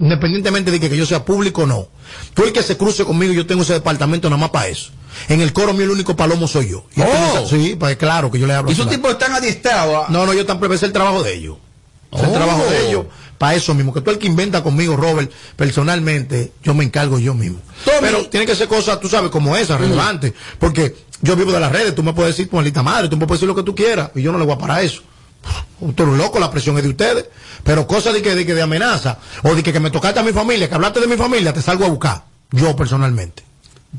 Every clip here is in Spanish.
Independientemente de que, que yo sea público o no. Tú el que se cruce conmigo, yo tengo ese departamento nada más para eso. En el coro mío el único palomo soy yo. Y Oh. esa- sí, pues claro que yo le hablo. Y esos tipos están adiestrados. No, no, yo tampoco es el trabajo de ellos. Es el Oh. trabajo de ellos. Para eso mismo. Que tú el que inventa conmigo, Robert, personalmente, yo me encargo yo mismo. Tommy. Pero tiene que ser cosas, tú sabes, como esas, relevantes. Porque yo vivo de las redes, tú me puedes decir, Juanita madre, tú me puedes decir lo que tú quieras. Y yo no le voy a parar eso. Tú eres un loco, la presión es de ustedes. Pero cosas de que, de que de amenaza, o de que, que me tocaste a mi familia, que hablaste de mi familia, te salgo a buscar. Yo personalmente.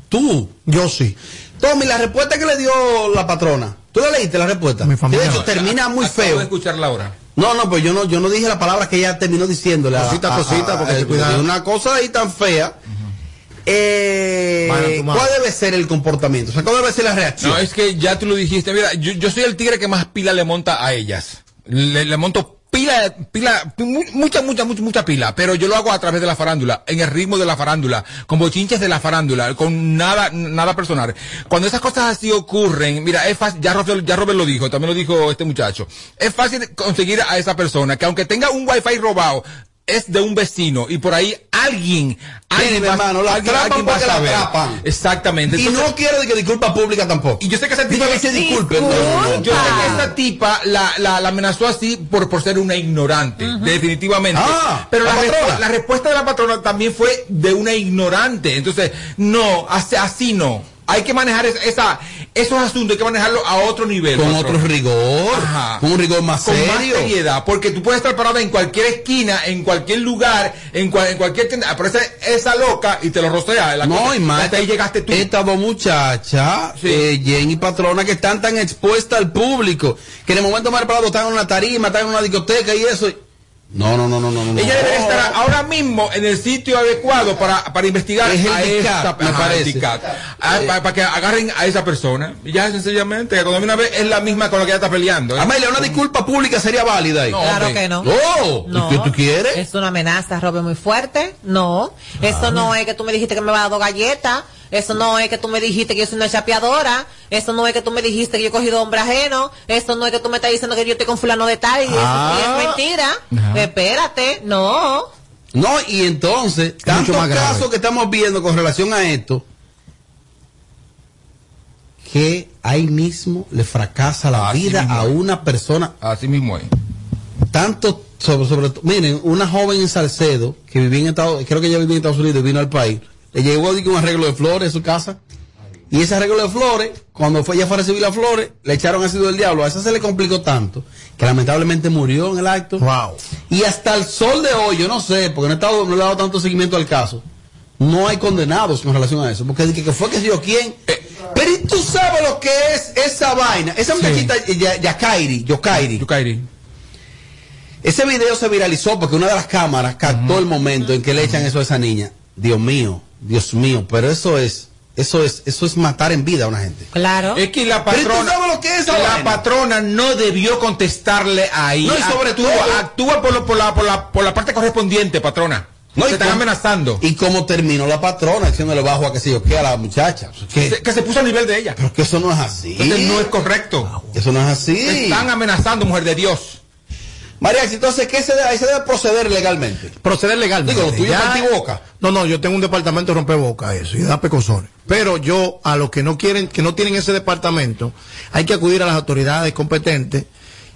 Tú. Yo sí. Tommy, la respuesta que le dio la patrona. ¿Tú la leíste la respuesta? Mi familia de hecho termina muy Acabo feo. de escucharla ahora. No, no, pues yo no, yo no dije la palabra que ella terminó diciéndole. Cosita, a- cosita, a- porque a- te cuida- Una cosa ahí tan fea. Eh. ¿Cuál debe ser el comportamiento? O sea, ¿cuál debe ser la reacción? No, es que ya tú lo dijiste. Mira, yo, yo soy el tigre que más pila le monta a ellas. Le, le monto pila, pila, mu- mucha, mucha, mucha, mucha pila. Pero yo lo hago a través de la farándula, en el ritmo de la farándula, con bochinches de la farándula, con nada, nada personal. Cuando esas cosas así ocurren, mira, es fácil, ya Robert, ya Robert lo dijo, también lo dijo este muchacho. Es fácil conseguir a esa persona que aunque tenga un wifi robado, es de un vecino y por ahí alguien, alguien mi va- hermano, la alguien- alguien va a la. Exactamente. y no quiero de que disculpa pública tampoco. y yo sé que esa tipa que se disculpe. no, no, no. yo sé que esa tipa la, la, la amenazó así por, por ser una ignorante, definitivamente. Ah, Pero la la, patrona. respu- la respuesta de la patrona también fue de una ignorante. Entonces, no, así, así no. Hay que manejar es- esa, esos asuntos, hay que manejarlo a otro nivel. Con otro rigor. Ajá. Con un rigor más Con más serio. seriedad, porque tú puedes estar parada en cualquier esquina, en cualquier lugar, en, cual- en cualquier tienda, aparece esa loca y te lo rocea. La No, cosa. y más. Hasta ahí llegaste tú. Estas dos muchachas, Sí. eh, Jen y Patrona, que están tan expuestas al público, que en el momento más preparado están en una tarima, están en una discoteca y eso. No, no, no, no, no. no. Ella debe estar ahora mismo en el sitio adecuado para, para investigar Es el a. Ah, para, para que agarren a esa persona. Y ya sencillamente, cuando viene una vez es la misma con la que ella está peleando. ¿eh? Amelia, una disculpa pública sería válida ahí. No, Claro hombre. que no. Oh, No. ¿tú, tú quieres? Es una amenaza, Robert, muy fuerte. No. Eso no es que tú me dijiste que me vas a dar dos galletas. Eso no es que tú me dijiste que yo soy una chapeadora. Eso no es que tú me dijiste que yo he cogido hombre ajeno. Eso no es que tú me estás diciendo que yo estoy con fulano de tal y eso sí Ah. es mentira. Espérate, no. No, y entonces, mucho tantos más grave. casos que estamos viendo con relación a esto, que ahí mismo le fracasa la Así vida a es. una persona Así mismo es. tanto sobre, sobre miren una joven en Salcedo que vivía en Estados creo que ella vivía en Estados Unidos y vino al país le llegó digo, un arreglo de flores en su casa. Y ese arreglo de flores cuando fue ella fue a recibir las flores le echaron ácido del diablo. A esa se le complicó tanto que lamentablemente murió en el acto. Wow. y hasta el sol de hoy yo no sé porque no he estado no le he dado tanto seguimiento al caso no hay condenados con relación a eso. Porque dije que fue que yo quién. Pero ¿y tú sabes lo que es esa vaina. Esa muchachita Ya- Yakairi Yokairi Yukairi. ese video se viralizó porque una de las cámaras captó el momento en que le echan eso a esa niña. Dios mío, Dios mío, pero eso es, eso es, eso es matar en vida a una gente. Claro. Es que la Pero ¿y tú patrona, sabes lo que es la patrona no debió contestarle ahí. No, y sobre actúa, todo- actúa por, lo- por, la, por, la, por la parte correspondiente, patrona. No, se y están cómo- amenazando. Y como terminó la patrona diciéndole bajo a que se yo que a la muchacha. Que, Se- que se puso a nivel de ella. pero que eso no es así. Entonces no es correcto. Eso no es así. Están amenazando, mujer de Dios. María, entonces, ¿qué se debe, ahí se debe proceder legalmente? proceder legalmente. Digo, lo tuyo Ya- antiboca. No, no, yo tengo un departamento de rompeboca, eso, y da pecosones. Pero yo, a los que no quieren, que no tienen ese departamento, hay que acudir a las autoridades competentes,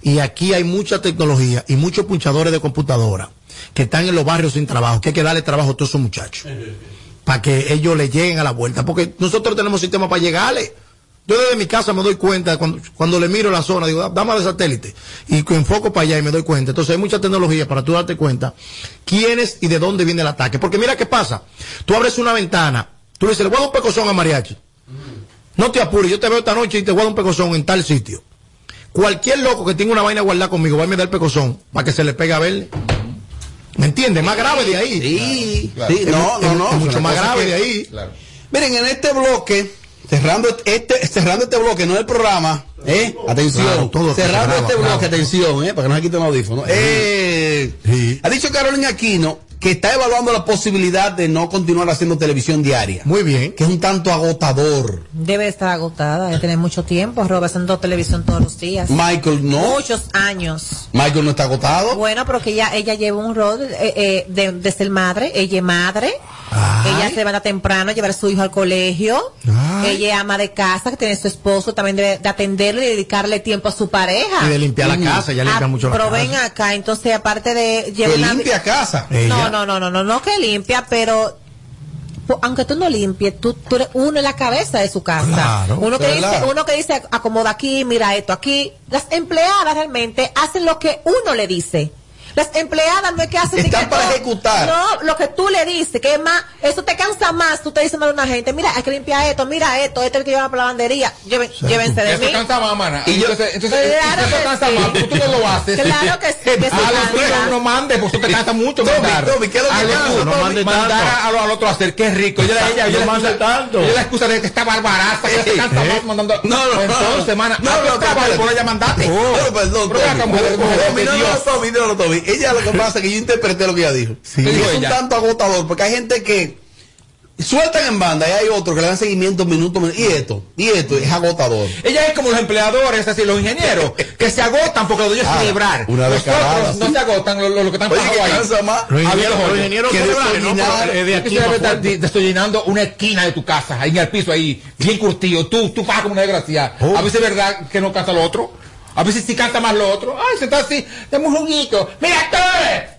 y aquí hay mucha tecnología y muchos punchadores de computadora que están en los barrios sin trabajo, que hay que darle trabajo a todos esos muchachos. Para que ellos le lleguen a la vuelta. Porque nosotros tenemos sistema para llegarle. Yo desde mi casa me doy cuenta, cuando, cuando le miro la zona, digo, dame de satélite. Y que enfoco para allá y me doy cuenta. Entonces hay mucha tecnología para tú darte cuenta quiénes y de dónde viene el ataque. Porque mira qué pasa. Tú abres una ventana, tú le dices, le voy a dar un pecozón a Mariachi. No te apures, yo te veo esta noche y te voy a dar un pecozón en tal sitio. Cualquier loco que tenga una vaina guardada conmigo va a me dar el pecozón para que se le pegue a verle. ¿Me entiendes? Más grave de ahí. Sí, Claro. sí, no, Es- no, es- no. es mucho más grave que- de ahí. Claro. Miren, en este bloque, cerrando este, cerrando este bloque, no el programa, ¿eh? Atención, Claro, todo se cerrando este bloque, claro. atención, ¿eh? Para que no se quiten los audífonos. Eh, Sí. Ha dicho Carolina Aquino que está evaluando la posibilidad de no continuar haciendo televisión diaria. Muy bien. Que es un tanto agotador. Debe estar agotada, debe tener mucho tiempo, Robert, haciendo televisión todos los días. Michael no. Muchos años. Michael no está agotado. Bueno, pero que ella, ella lleva un rol eh, eh, de, de ser madre, ella es madre, Ay. ella se levanta temprano, llevar a su hijo al colegio, Ay. ella es ama de casa, que tiene su esposo, también debe de atenderlo y dedicarle tiempo a su pareja. Y de limpiar la casa, ya limpia Ah, mucho la pero casa. ven acá, entonces aparte de llevar Que una- limpia casa. Ella. No, no, no, no, no, no que limpia, pero aunque tú no limpies, tú, tú eres uno en la cabeza de su casa. Claro, uno que ¿verdad? dice, uno que dice acomoda aquí, mira esto aquí. Las empleadas realmente hacen lo que uno le dice. Las empleadas no es que hacen Están que para todo- ejecutar. No, lo que tú le dices, que es más, eso te cansa más. Tú te dices a una gente, mira, hay que limpiar esto, mira esto, esto es el que lleva para la lavandería. Lleven, llévense de Eso mí. cansa más, mana. Y yo- entonces, entonces Claro eso que cansa sí. más. Tú, tú no lo haces. Claro que sí, que A los cansa. tuyos no mandes, porque eso te cansa mucho Tommy, mandar. Tommy, ¿qué es lo que cansa? tú, No mande mandar tanto. a lo- al otro a hacer, qué rico. Ella, ella, ella, No la mande excusa- tanto. ella la excusa de que está barbaraza, que cansa más mandando. No, no, no. Entonces, mana, No, no, espérate. por ella mandate. Pero perdón, Tommy, no, no, no, no, Ella lo que pasa es que yo interpreté lo que ella dijo. Sí. Que ¿Qué dijo es un tanto agotador, porque hay gente que sueltan en banda y hay otros que le dan seguimiento minuto, minuto, y esto, y esto es agotador. Ella es como los empleadores, así, los ingenieros, que se agotan porque lo de ellos es Ah, celebrar. una Los descarada, otros no se agotan, los lo, lo que están Oye, que ahí. cansa más. Los Había ingenieros, los los ingenieros que eh, de aquí afuera. di- desollinando una esquina de tu casa, ahí en el piso, ahí, bien curtido. Tú, tú pagas como una desgracia. Oh. A veces es verdad que no canta lo otro. A veces sí canta más lo otro. Ay, se está así. Tenemos un juguito. Mira, tú,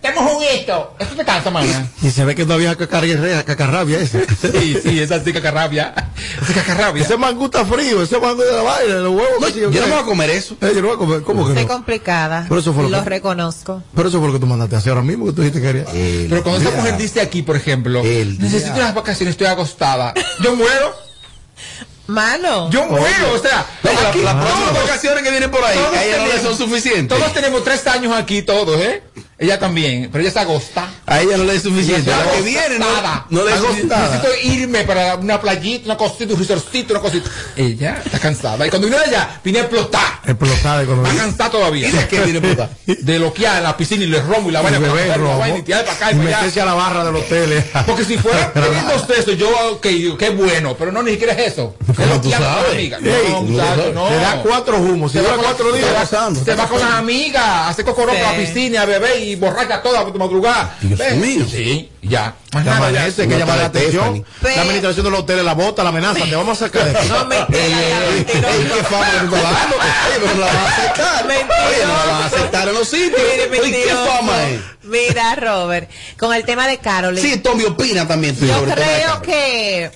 tenemos un juguito. Eso te cansa, mana. Y se ve que todavía es cacarria- cacarrabia ese. Sí, sí, esa sí cacarrabia. Esa cacarrabia. Ese mango está frío, ese mango de la vaina, de los huevos. No, yo yo no me voy a comer eso. Eh, yo no voy a comer, ¿cómo que Soy no? complicada. Pero eso fue lo lo que- reconozco. Pero eso fue lo que tú mandaste a hacer ahora mismo, que tú dijiste que querías. Pero cuando esta mujer dice aquí, por ejemplo, El necesito día. unas vacaciones, estoy acostada. Yo muero. Mano. Yo muero. O sea, No, la- aquí las vacaciones que vienen por ahí, a no son suficientes. Todos tenemos tres años aquí, todos, ¿eh? Ella también, pero ella se agosta. A ella no le es suficiente. La está que viene no, no le es suficiente. Necesito irme para una playita, una cosita, un resorcito, una cosita. Ella está cansada. Y cuando vino ella, vine a explotar. Explotada de cuando Está cansada todavía. ¿Y de qué viene puta? De loquear en la piscina y le romo y la vaina Y la vaina y tirar para acá y Y para allá. meterse a la barra del hotel. eh. Porque si fuera teniendo eso, yo, ok, digo, qué bueno, pero no, ni siquiera es eso. Es ¿Cómo lo tú sabes? la amiga. Ey, No. Te da cuatro humos. Si Se va dura con- cuatro días. Se va con las amigas, hace cocorota a la piscina, a beber y borracha toda madrugada. Dios Ven. mío. Sí, ya. Más Te nada, ya. amanece, que Una llama la atención. Pero- La administración de los hoteles la bota, la amenaza. Te vamos a sacar de aquí. No, mentira, ya, Ey, mentiroso. ey, qué fama que tú estás dando. Oye, pero no la vas a aceptar. Oye, no la vas a aceptar en los sitios. Mire, Oye, ¿qué mentiroso. fama es? Mira, Robert, con el tema de Carolyn. Sí, Tommy opina también. tú, Yo creo que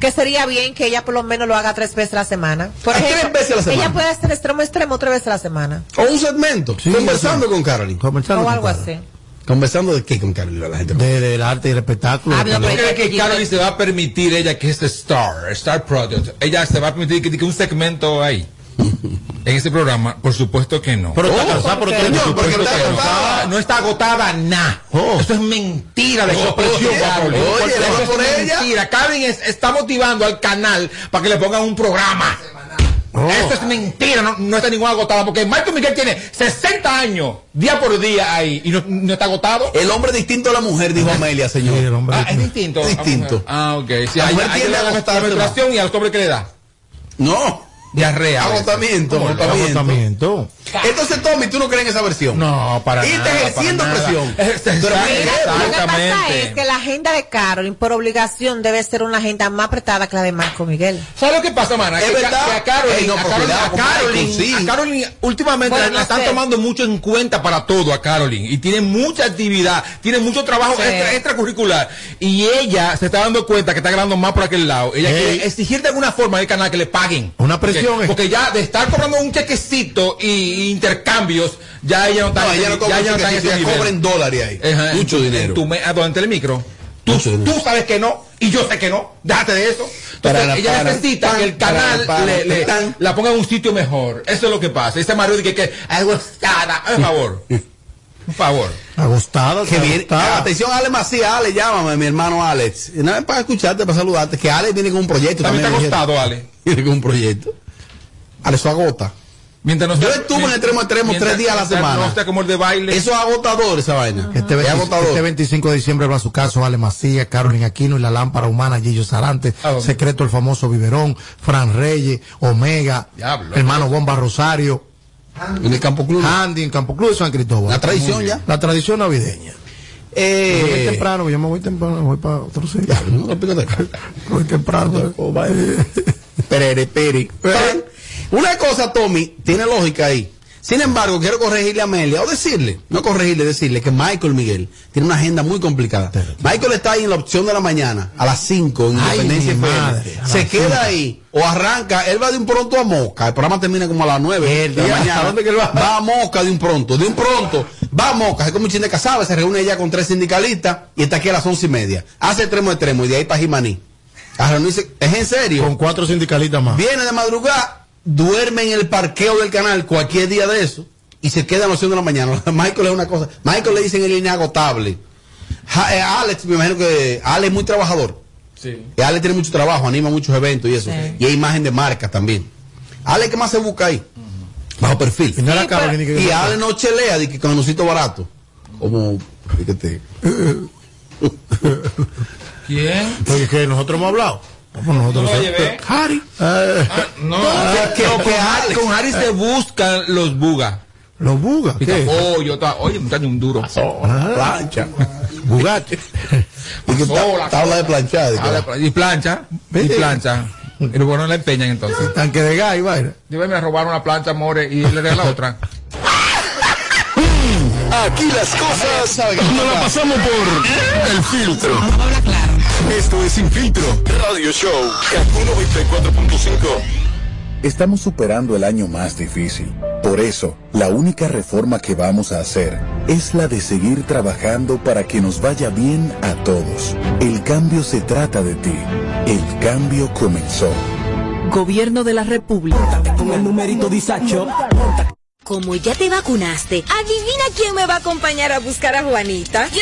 que sería bien que ella por lo menos lo haga tres veces a la semana. Por ¿A tres veces a la semana? Ella puede hacer extremo extremo tres veces a la semana. O un segmento. Sí, conversando sí. con Carolyn. Conversando o con algo así. ¿Conversando de qué con Carolyn? La gente De- Del arte y el espectáculo. Ah, no, calor. ¿Tú pero- crees que Carolyn se va a permitir ella que este Star, Star Product, ella se va a permitir que, que un segmento ahí? En ese programa, por supuesto que no. Pero está Oh, cansada, ¿por tiene porque está que no. está agotada nada. Oh. Eso es mentira de Oh, expresión, oye, Carolyn. oye, Porque ¿le va eso por es ella? mentira. Carolyn es- está motivando al canal para que le pongan un programa. Oh. Eso es mentira, no, no está ninguna agotada, porque Michael Miguel tiene 60 años, día por día ahí, y no, no está agotado. El hombre distinto a la mujer, dijo Amelia, señor. Sí, el hombre Ah, es distinto. Distinto. Ah, ok. Sí, La hay, mujer hay a la menstruación y al hombre que le da. No. Diarrea. Agotamiento, agotamiento. Agotamiento. Entonces, Tommy, ¿tú no crees en esa versión? No, para Y está nada. ejerciendo para nada. presión. Es- Pero exact- mira, Lo que pasa Exactamente. es que la agenda de Carolyn, por obligación, debe ser una agenda más apretada que la de Marco Miguel. ¿Sabes lo que pasa, mana? Es Que, verdad. que a Carolyn, no, a Carolyn, a Carolyn, sí. a Carolyn últimamente Bueno, la, están sé. tomando mucho en cuenta para todo a Carolyn y tiene mucha actividad, tiene mucho trabajo Sí. extra- extracurricular y ella se está dando cuenta que está ganando más por aquel lado. Ella quiere exigir de alguna forma al canal que le paguen. Una presión, Porque, porque ya de estar cobrando un chequecito y, y intercambios, ya ella no está No, en ella no cobra ya ella no está en chequecito, ese ella nivel. cobra en dólares ahí. Ajá, en Mucho dinero. tu me- ah, ¿Dónde está el micro? Tú, tú sabes que no y yo sé que no. Déjate de eso. Entonces, Para la- ella para- necesita que el canal para- le, le- tan. la ponga en un sitio mejor. Eso es lo que pasa. Ese marido dice que, que agostada. Por favor. Por favor. Agostada. Que viene, atención, Ale Macías, Ale, llámame, mi hermano Alex. Y Nada más para escucharte, para saludarte, que Ale viene con un proyecto También está también. acostado, Ale. Viene con un proyecto. Ale, eso agota. Mientras no Yo sea- estuve en extremo a extremo tres días a la semana. No sea como el de baile. Eso es agotador esa vaina. Este, es 20 agotador. este 25 de diciembre va a su caso Ale Macías, Carolina Aquino y la lámpara humana Gillo Sarante, ¿A dónde? Secreto el famoso Biberón, Fran Reyes, Omega, Diablo. hermano Bomba Rosario, en el Campo Club. Andy en Campo Club de San Cristóbal. La tradición ya. La tradición navideña. Me voy Eh, temprano, yo me voy temprano, me voy para otro sitio. no, no, pícate. Voy temprano. Pere, pere. Una cosa, Tommy, tiene lógica ahí. Sin embargo, quiero corregirle a Amelia, o decirle, no corregirle, decirle que Michael Miguel tiene una agenda muy complicada. Michael está ahí en la opción de la mañana, a las 5, en Independencia FM. Se queda ahí, o arranca, él va de un pronto a Moca, el programa termina como a las 9 de la mañana. ¿a dónde que él va? Va a Moca de un pronto, de un pronto, va a Moca, es como un chin de casaba, se reúne ya con tres sindicalistas y está aquí a las once y media. Hace extremo extremo y de ahí para Jimaní. A reunirse, es en serio. Con cuatro sindicalistas más. Viene de madrugada, duerme en el parqueo del canal cualquier día de eso y se queda a las 11 de la mañana. Michael es una cosa. Michael le dicen el inagotable. Ja- eh, Alex, me imagino que Alex es muy trabajador. Sí. Y Alex tiene mucho trabajo, anima muchos eventos y eso. Sí. Y hay imagen de marca también. Alex, ¿qué más se busca ahí? Bajo perfil. Y no Y Alex no chelea de que con anuncito barato. Como, fíjate. ¿Quién? Porque que nosotros hemos hablado. Pues nosotros No lo llevé. Harry. Eh, No, que- no, que con, Harry, con Harry se buscan los bugas. los bugas. ¿Qué? Oh, yo estaba, oye, muchacho, un duro. Ah, Plancha. Bugatti. Y que Pasó la tabla de planchar. Ah, la Y plancha, y plancha. Y luego no la empeñan entonces. Tanque de gas y vaina. Yo me robaron una plancha, more, y le regalé la otra. Aquí las cosas sabe que no está la pasamos por el filtro. Esto es Sin Filtro Radio Show. Kaku 94.5. Estamos superando el año más difícil. Por eso, la única reforma que vamos a hacer es la de seguir trabajando para que nos vaya bien a todos. El cambio se trata de ti. El cambio comenzó. Gobierno de la República. con el numerito disacho. Como ya te vacunaste, adivina quién me va a acompañar a buscar a Juanita. Yo,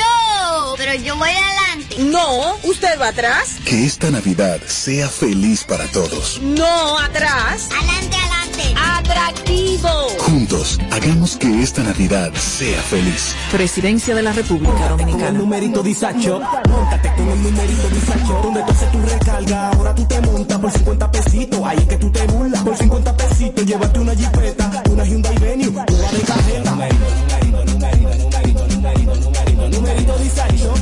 pero yo voy adelante. No, usted va atrás. Que esta Navidad sea feliz para todos. No, atrás. Adelante, adelante. Atractivo. Juntos, hagamos que esta Navidad sea feliz. Presidencia de la República Con el Dominicana. numerito disacho. Móntate con el numerito disacho. Donde tú haces tu recarga, ahora tú te montas por 50 pesitos. Ahí es que tú te burlas. Por 50 pesitos, llévate una jipeta, una Hyundai Venue, una de cajeta. Disacho.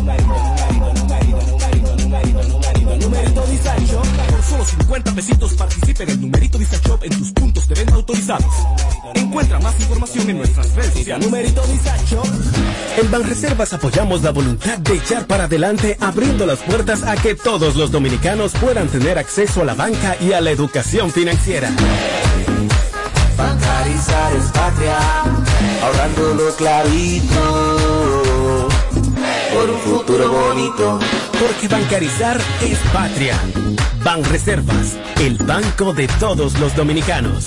Numerito disacho. Por solo 50 pesitos participa en el numerito disacho en tus puntos de venta autorizados. Encuentra más información en nuestras redes sociales. Numerito. En Banreservas apoyamos la voluntad de echar para adelante, abriendo las puertas a que todos los dominicanos puedan tener acceso a la banca y a la educación financiera. Bancarizar es patria, ahorrando lo clarito, por un futuro bonito. Porque bancarizar es patria. Banreservas, el banco de todos los dominicanos.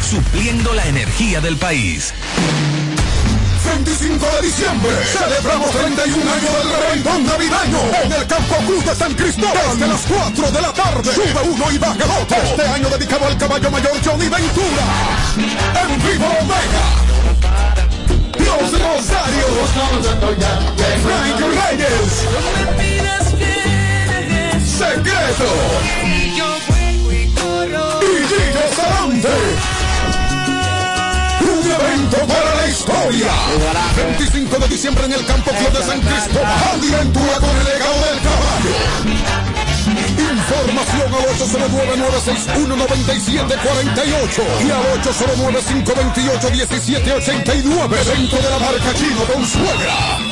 supliendo la energía del país. 25 de diciembre celebramos 31 años del reventón navideño en el Campo Cruz de San Cristóbal desde las 4 de la tarde. Sube uno y baja otro. Este año dedicado al caballo mayor Johnny Ventura. En vivo Omega. Los Rosarios. Frank Reyes. Secreto. Y Gillo Sarante. Un evento para la historia. 25 de diciembre en el Campo Club de San Cristóbal. Con el legado del caballo. Información al 809-961-9748 y al 809-528-1789. Evento de la marca Chino con suegra.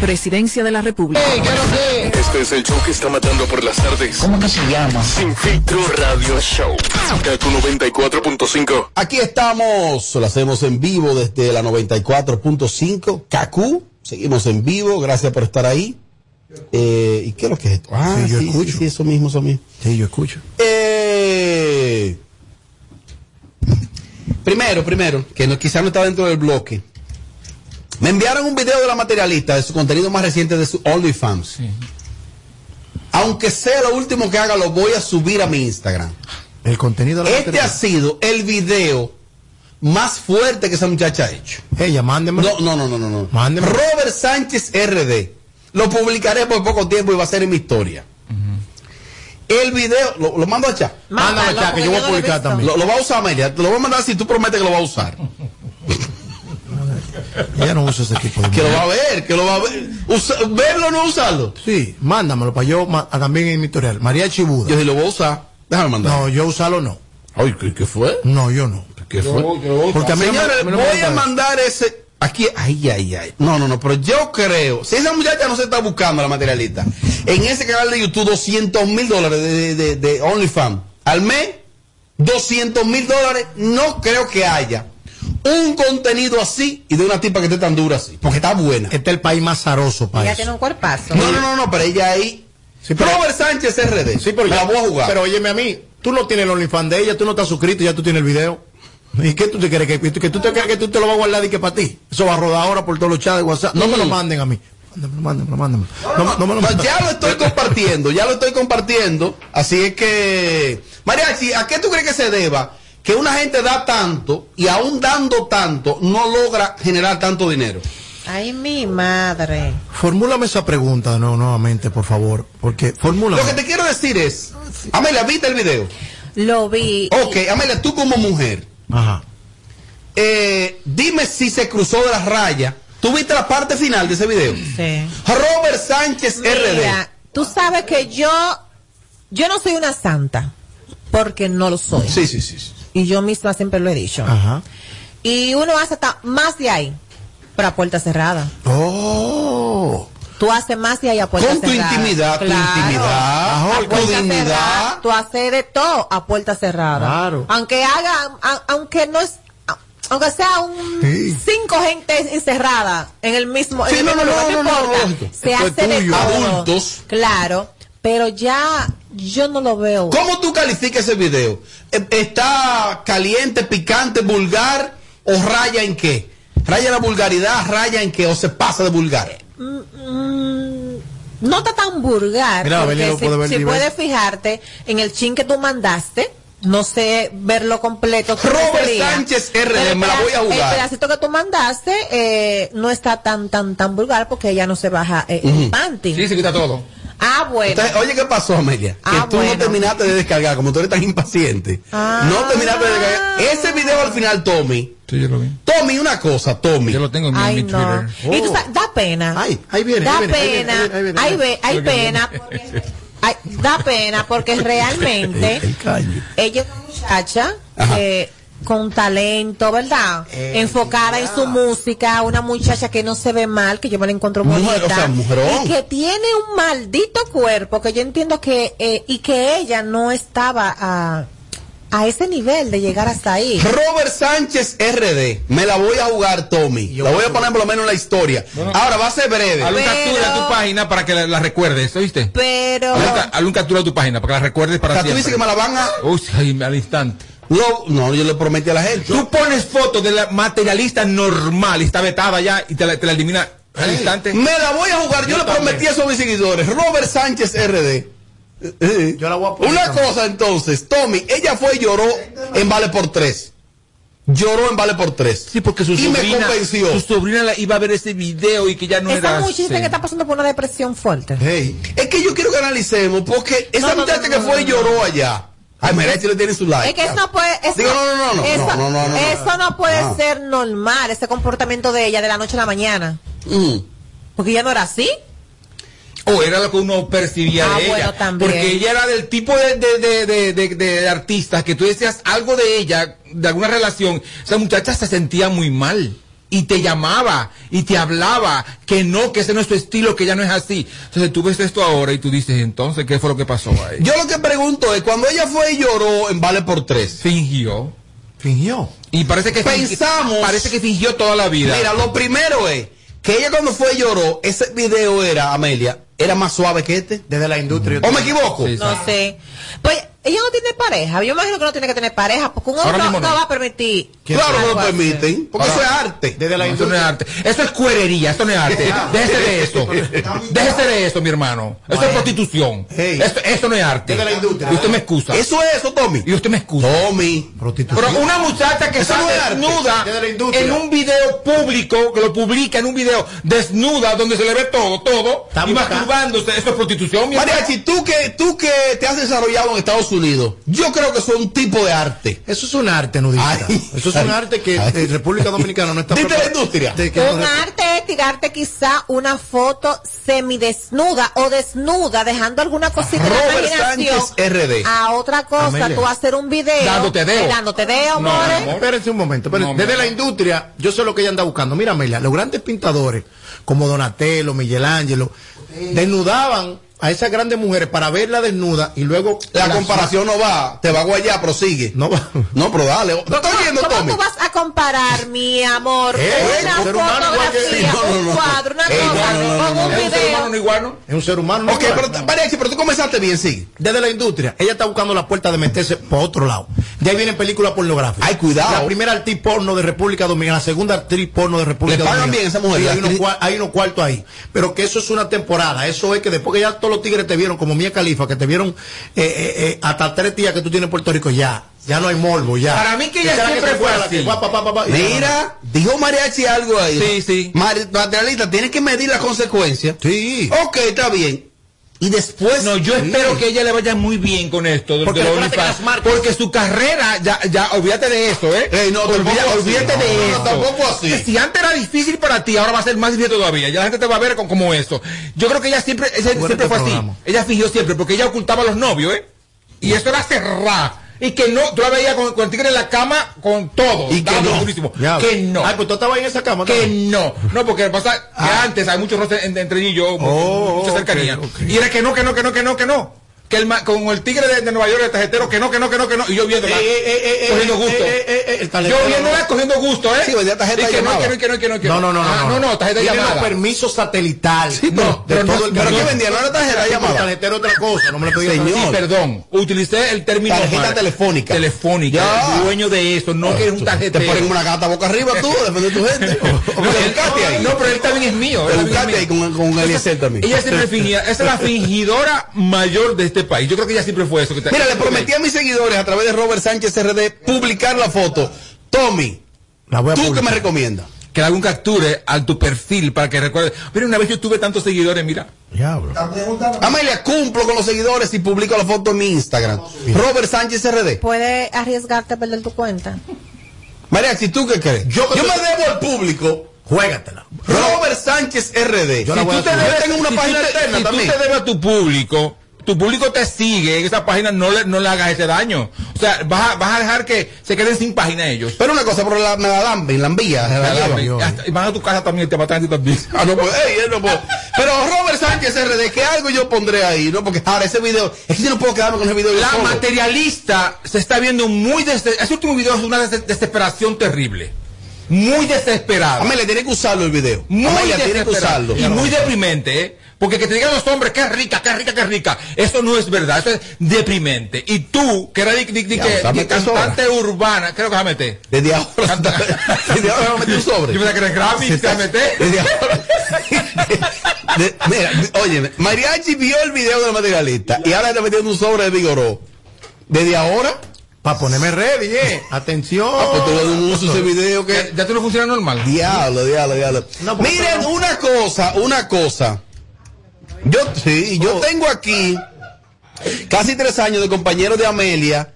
Presidencia de la República. Este es el show que está matando por las tardes. ¿Cómo que se llama? Sin filtro radio show. Kaku 94.5. Aquí estamos, lo hacemos en vivo desde la 94.5. Kaku, seguimos en vivo, gracias por estar ahí. Eh, ¿Y qué es lo que es esto? Ah, Sí, yo sí, escucho. sí, sí, eso mismo, eso mismo. Sí, yo escucho. Eh, primero, primero, que no, quizá no está dentro del bloque. Me enviaron un video de la materialista de su contenido más reciente de su OnlyFans. Aunque sea lo último que haga, lo voy a subir a mi Instagram. El contenido de la Este ha sido el video más fuerte que esa muchacha ha hecho. Ella, mándeme. No, no, no, no, no. no. Mándeme. Robert Sánchez RD. Lo publicaré por poco tiempo y va a ser en mi historia. El video, lo, lo mando a echar. Mándame, Chá, que yo voy a publicar también. Lo, lo va a usar Amelia. Te lo voy a mandar si tú prometes que lo va a usar. Ella no usa ese tipo de Que lo va a ver, que lo va a ver. Usa- ¿Verlo o no usarlo? Sí, mándamelo para yo ma- también en mi historial. María Chibuda. Yo sí lo voy a usar. Déjame mandar. No, yo usarlo no. Ay, ¿qué, qué fue? No, yo no. ¿Qué fue? Porque a mí me- voy a mandar ese. Aquí, ay, ay, ay. No, no, no, pero yo creo, si esa muchacha no se está buscando la materialista, en ese canal de YouTube, 200 mil dólares de, de, de OnlyFans al mes, 200 mil dólares, no creo que haya un contenido así y de una tipa que esté tan dura así, porque está buena. Este es el país más zaroso para Ella eso. tiene un cuerpazo. No, no, no, no, pero ella ahí. Sí, pero- Robert Sánchez RD. Sí, pero la ya- voy a jugar. Pero óyeme a mí, tú no tienes el OnlyFans de ella, tú no estás suscrito, ya tú tienes el video. ¿Y qué tú te crees? ¿Que, que tú te crees que tú te lo vas a guardar y que para ti? Eso va a rodar ahora por todos los chats de WhatsApp. No me lo manden a mí. Mándamelo, mándamelo, mándamelo. No, no me lo No, manden. ya lo estoy compartiendo, ya lo estoy compartiendo. Así es que, Mariachi, ¿a qué tú crees que se deba que una gente da tanto y aún dando tanto no logra generar tanto dinero? Ay, mi madre. Formúlame esa pregunta nuevo, nuevamente, por favor. Porque, formúlame. Lo que te quiero decir es, Amelia, ¿viste el video? Lo vi. Ok, Amelia, tú como mujer, Ajá. eh, dime si se cruzó de las rayas. ¿Tú viste la parte final de ese video? Sí. Robert Sánchez RD. Mira, tú sabes que yo, yo no soy una santa, porque no lo soy. Sí, sí, sí. sí. Y yo misma siempre lo he dicho. Ajá. Y uno hace hasta más de ahí, pero a puerta cerrada. Oh. Tú haces más de ahí a puerta Con tu cerrada. intimidad, tu Claro. intimidad, A tu dignidad. cerrada, Tú haces de todo a puerta cerrada. Claro. Aunque haga, a- aunque no es, aunque sea un Sí. cinco gente encerrada en el mismo, en Sí, el no, mismo no, lugar, no, importa. Se hace de tuyo. todo. Adultos. Claro. Pero ya yo no lo veo. ¿Cómo tú calificas ese video? Eh, ¿Está caliente, picante, vulgar o raya en qué? ¿Raya en la vulgaridad, raya en qué o se pasa de vulgar? Mm, no está tan vulgar. Mira, porque si, puede ver si el nivel. puedes fijarte en el chin que tú mandaste, no sé verlo completo. ¿cómo Robert sería? Sánchez RD, me la voy a jugar. El pedacito que tú mandaste eh, no está tan tan tan vulgar porque ella no se baja eh, el panty. Sí, se quita todo. Ah, bueno. Entonces, oye, ¿qué pasó, Amelia? Que Ah, tú no terminaste de descargar, como tú eres tan impaciente. Ah. No terminaste de descargar. Ese video al final, Tommy. Sí, yo lo vi. Tommy, una cosa, Tommy. Yo lo tengo en mi, Ay, en mi no. Twitter. Y tú sabes, da pena. Ay, ahí viene, Da ahí viene, ahí viene, pena. ahí viene, ahí viene, Hay, ahí ve- hay pena. Ay, da pena porque realmente ella es una muchacha eh, con talento, ¿verdad? Enfocada en su música, una muchacha que no se ve mal, que yo me la encuentro Mujer, bonita. o sea, mujerón. Y que tiene un maldito cuerpo que yo entiendo que, eh, y que ella no estaba a, a ese nivel de llegar hasta ahí. Robert Sánchez RD. Me la voy a jugar, Tommy. La voy a poner por lo menos en la historia. Ahora va a ser breve. Haz un Pero- captura de tu página para que la, la recuerdes, ¿oíste? Pero, un captura de tu página para que la recuerdes O para sea, tú siempre. dices que me la van a. Uy, ay, al instante. No, no, yo le prometí a la gente. Tú pones fotos de la materialista normal y está vetada ya y te la, te la elimina al instante. Me la voy a jugar. Yo, le prometí eso a mis seguidores. Robert Sánchez RD. Eh, Yo la voy a poner Una también. cosa entonces, Tommy, ella fue y lloró en Vale por Tres. Lloró en Vale por Tres. Sí, porque su y me sobrina, convenció. su sobrina la- iba a ver ese video y que ya no esa era. muchacha sí. que está pasando por una depresión fuerte. Hey. Es que yo quiero que analicemos, porque esa No, no, muchacha no, que no, fue y no, lloró allá, Ay, Mariachi le tiene su like. Es que eso no puede, eso, Digo, no, no, no, no, eso, no, no, no, no. eso no puede Ah. ser normal, ese comportamiento de ella de la noche a la mañana. Mm. Porque ya no era así. O era lo que uno percibía Ah, de ella. bueno, también. Porque ella era del tipo de, de, de, de, de- de artistas que tú decías algo de ella, de alguna relación. Esa muchacha se sentía muy mal. Y te llamaba y te hablaba que no, que ese no es tu estilo, que ya no es así. Entonces tú ves esto ahora y tú dices, entonces, ¿qué fue lo que pasó ahí? Yo lo que pregunto es, cuando ella fue y lloró en Vale por Tres, Fingió. Fingió. Y parece que Pensamos- parece que fingió toda la vida. mira, lo primero es que ella cuando fue y lloró, ese video era, Amelia, era más suave que este. Desde la industria. ¿O me equivoco? Sí, No sé. Pues ella no tiene pareja. Yo imagino que no tiene que tener pareja porque un hombre no, no. no va a permitir. Claro que así. permiten, porque eso es arte. Desde la No, eso no es industria. arte. Eso es cuerería, esto no es arte. Déjese de eso. Déjese de eso, mi hermano. Eso es prostitución. Hey. Esto, esto no es arte. Desde la industria. Y usted me excusa. Eso es eso, Tommy. Y usted me excusa. Tommy. Prostitución. Pero una muchacha que está no desnuda en un video público, que lo publica en un video desnuda, donde se le ve todo, todo, y masturbándose, eso es prostitución, mi hermano. Mariachi, tú que, tú que te has desarrollado en Estados Unidos, yo creo que eso es un tipo de arte. Eso es un arte nudista. Ay. Eso es un arte que Ay. eh, República Dominicana no está Dite la industria. De que Un no- arte es tirarte quizá una foto semidesnuda o desnuda, dejando alguna cosita Robert imaginación. Sánchez RD. A otra cosa, Amelia. tú hacer un video. Dándote dedo. eh, Dándote dedo, No, amor. Espérense un momento. espérense. No, Desde la industria, yo sé lo que ella anda buscando. Mira, Amelia, los grandes pintadores, como Donatello, Michelangelo, desnudaban a esas grandes mujeres para verla desnuda y luego La comparación no va, te va a guayar, prosigue. no va. No, pero dale. ¿Te estás ¿Cómo, oyendo, cómo Tommy? tú vas a comparar, mi amor, Eh, una un ser humano igual que- fotografía, No, no, no. un cuadro, una Ey, cosa, no, no, no, con no, un ¿Es un ser humano no video? igual, no? Es un ser humano. no Ok, igual. pero Mariachi, pero tú comenzaste bien, sí. Desde la industria, ella está buscando la puerta de meterse por otro lado. De ahí vienen películas pornográficas. Ay, cuidado. La primera actriz porno de República Dominicana, la segunda actriz porno de República Le pagan Dominicana. bien esa mujer, Sí, hay, unos, hay unos cuartos ahí. Pero que eso es una temporada. Eso es que después que ya todos los tigres te vieron, como Mía Califa, que te vieron eh, eh, eh, hasta tres tías que tú tienes en Puerto Rico, ya. Ya no hay morbo, ya. Para mí que ella siempre se fue así. que pa, pa, pa, pa, pa, y ya no, no. Mira, dijo Mariachi algo ahí. Sí, sí. Materialista, tienes que medir las consecuencias. Sí. Ok, está bien. Y después. No, yo espero que ella le vaya muy bien con esto. de- Porque OnlyFans, porque su carrera, ya, ya, olvídate de eso, ¿eh? Ey, no, Olvida- olvídate No, de no, eso. tampoco así. Que Si antes era difícil para ti, ahora va a ser más difícil todavía. Ya la gente te va a ver con- como eso. Yo creo que ella siempre, ella siempre fue así. Ella fingió siempre, porque ella ocultaba a los novios, ¿eh? Y eso era cerrar. Y que no, tú la veías con, con el tigre en la cama con todo. Y que no. durísimo. Ya. Que no. Ay, pues tú estabas en esa cama. Que no, no, porque pasa que antes hay muchos roces en- entre ella y yo, Oh, mucha cercanía. Y era que no, que no, que no, que no, que no. Que el, ma- con el tigre de, de Nueva York, el tarjetero, que no, que no, que no, que no. Y yo viéndola, Eh, eh, eh, eh, cogiendo gusto. eh, eh, eh, el yo viéndola no. cogiendo gusto, ¿eh? Sí, vendía tarjeta y que de no, llamada. que no, que no, que no, que No, no, no, Ah, no. no, no, tarjeta de Tiene llamada. permiso satelital. no, de pero no- todo el pero. ¿qué vendía? ¿No era tarjeta de Sí, llamada? El tarjetero otra cosa, no me lo pedí Señor. Sí, perdón, utilicé el término Tarjeta mal. telefónica. Telefónica, Ya. el dueño de eso, no que eres un Te tarjetero. ponen una gata boca arriba tú, defender tu gente. No, te. No, pero él también es mío. Te es mío. ahí con, Eliezer también. Ella siempre fingía, esa es la fingidora mayor de este país. Yo creo que ella siempre fue eso. Que te- Mira, le prometí a mis seguidores a través de Robert Sánchez RD publicar la foto. Tommy, La voy a ¿tú qué me recomiendas? que le haga un capture a tu perfil para que recuerde. Mira, una vez yo tuve tantos seguidores, mira. Diablo. Amelia, cumplo con los seguidores y publico la foto en mi Instagram. Robert Sánchez RD. ¿Puedes arriesgarte a perder tu cuenta? María, si tú qué crees? Yo Yo, me debo al público. Juégatela. Robert Sánchez RD. Yo la si voy tú a te debes, tengo una Si página tú te- externa si tú también. te debes a tu público, tu público te sigue en esa página, no le, no le hagas ese daño. O sea, vas a, vas a dejar que se queden sin página ellos. Pero una cosa, pero la, me la lamben, la envía. la. Y van a tu casa también, te matan a también. Ah, no, pues, no. Pero Robert Sánchez RD, que algo yo pondré ahí, ¿no? Porque ahora ese video, es que yo no puedo quedarme con ese video. La solo. materialista se está viendo muy desde ese último video es una des- desesperación terrible. Muy desesperada. Amelia, tiene que usarlo el video. Muy Amelia, tiene que desesperada. usarlo. Y muy deprimente, ¿eh? Porque que te digan los hombres, qué rica, qué rica, qué rica. Eso no es verdad, eso es deprimente. Y tú, que eres cantante urbana, creo que vas a meter. Desde ahora. Desde ahora me metí un sobre. Yo pensaba que eres Grammy, te vas a meter. Desde ahora. De- mira, oye, Mariachi vio el video de la materialista y ahora está metiendo un sobre de Vigoró. Desde ahora. Para ponerme ready, eh. Atención. Ah, pues das un uso a ese video que. Ya, ya tú no funciona normal. Diablo, diablo, diablo. No, porque Miren, una cosa, una cosa. Yo, sí, yo Oh. tengo aquí casi tres años de compañero de Amelia.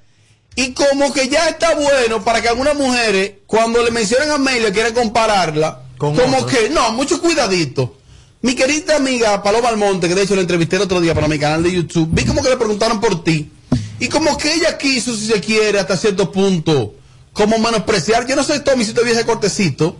Y como que ya está bueno para que algunas mujeres, cuando le mencionan a Amelia, quieran compararla. Con como que, no, mucho cuidadito. Mi querida amiga Paloma Almonte, que de hecho la entrevisté el otro día para mi canal de YouTube, vi como que le preguntaron por ti. Y como que ella quiso, si se quiere, hasta cierto punto, como menospreciar. Yo no sé, Tommy, si te vi ese cortecito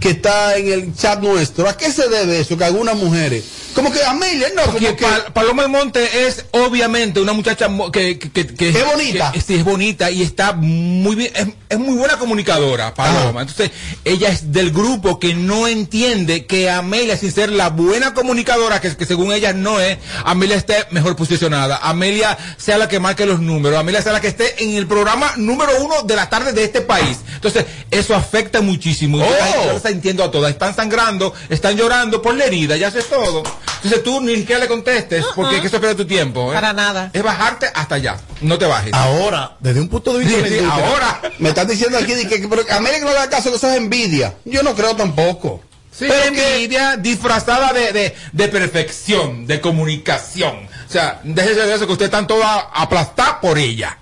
que está en el chat nuestro. ¿A qué se debe eso? Que algunas mujeres, como que Amelia, no, como Porque que... Pal- Paloma Monte es obviamente una muchacha que, que, que- que- Es bonita. sí, es bonita y está muy bien, es, es muy buena comunicadora, Paloma. Entonces, ella es del grupo que no entiende que Amelia, sin ser la buena comunicadora, que, que según ella no es, Amelia esté mejor posicionada. Amelia sea la que marque los números. Amelia sea la que esté en el programa número uno de la tarde de este país. Entonces, eso afecta muchísimo. Oh. la entiendo a todas. Están sangrando, están llorando por la herida, ya sé todo. Entonces tú ni siquiera le contestes, porque es que eso pierde tu tiempo. ¿eh? Para nada. Es bajarte hasta allá. No te bajes. Ahora, desde un punto de vista Sí, de la sí, industria, ahora. Me están diciendo aquí de que, que- pero Amelia que no le da caso que eso es envidia. Yo no creo tampoco. Sí, Pero que- envidia disfrazada de, de, de perfección, de comunicación. O sea, déjese de eso que ustedes están todas aplastadas por ella.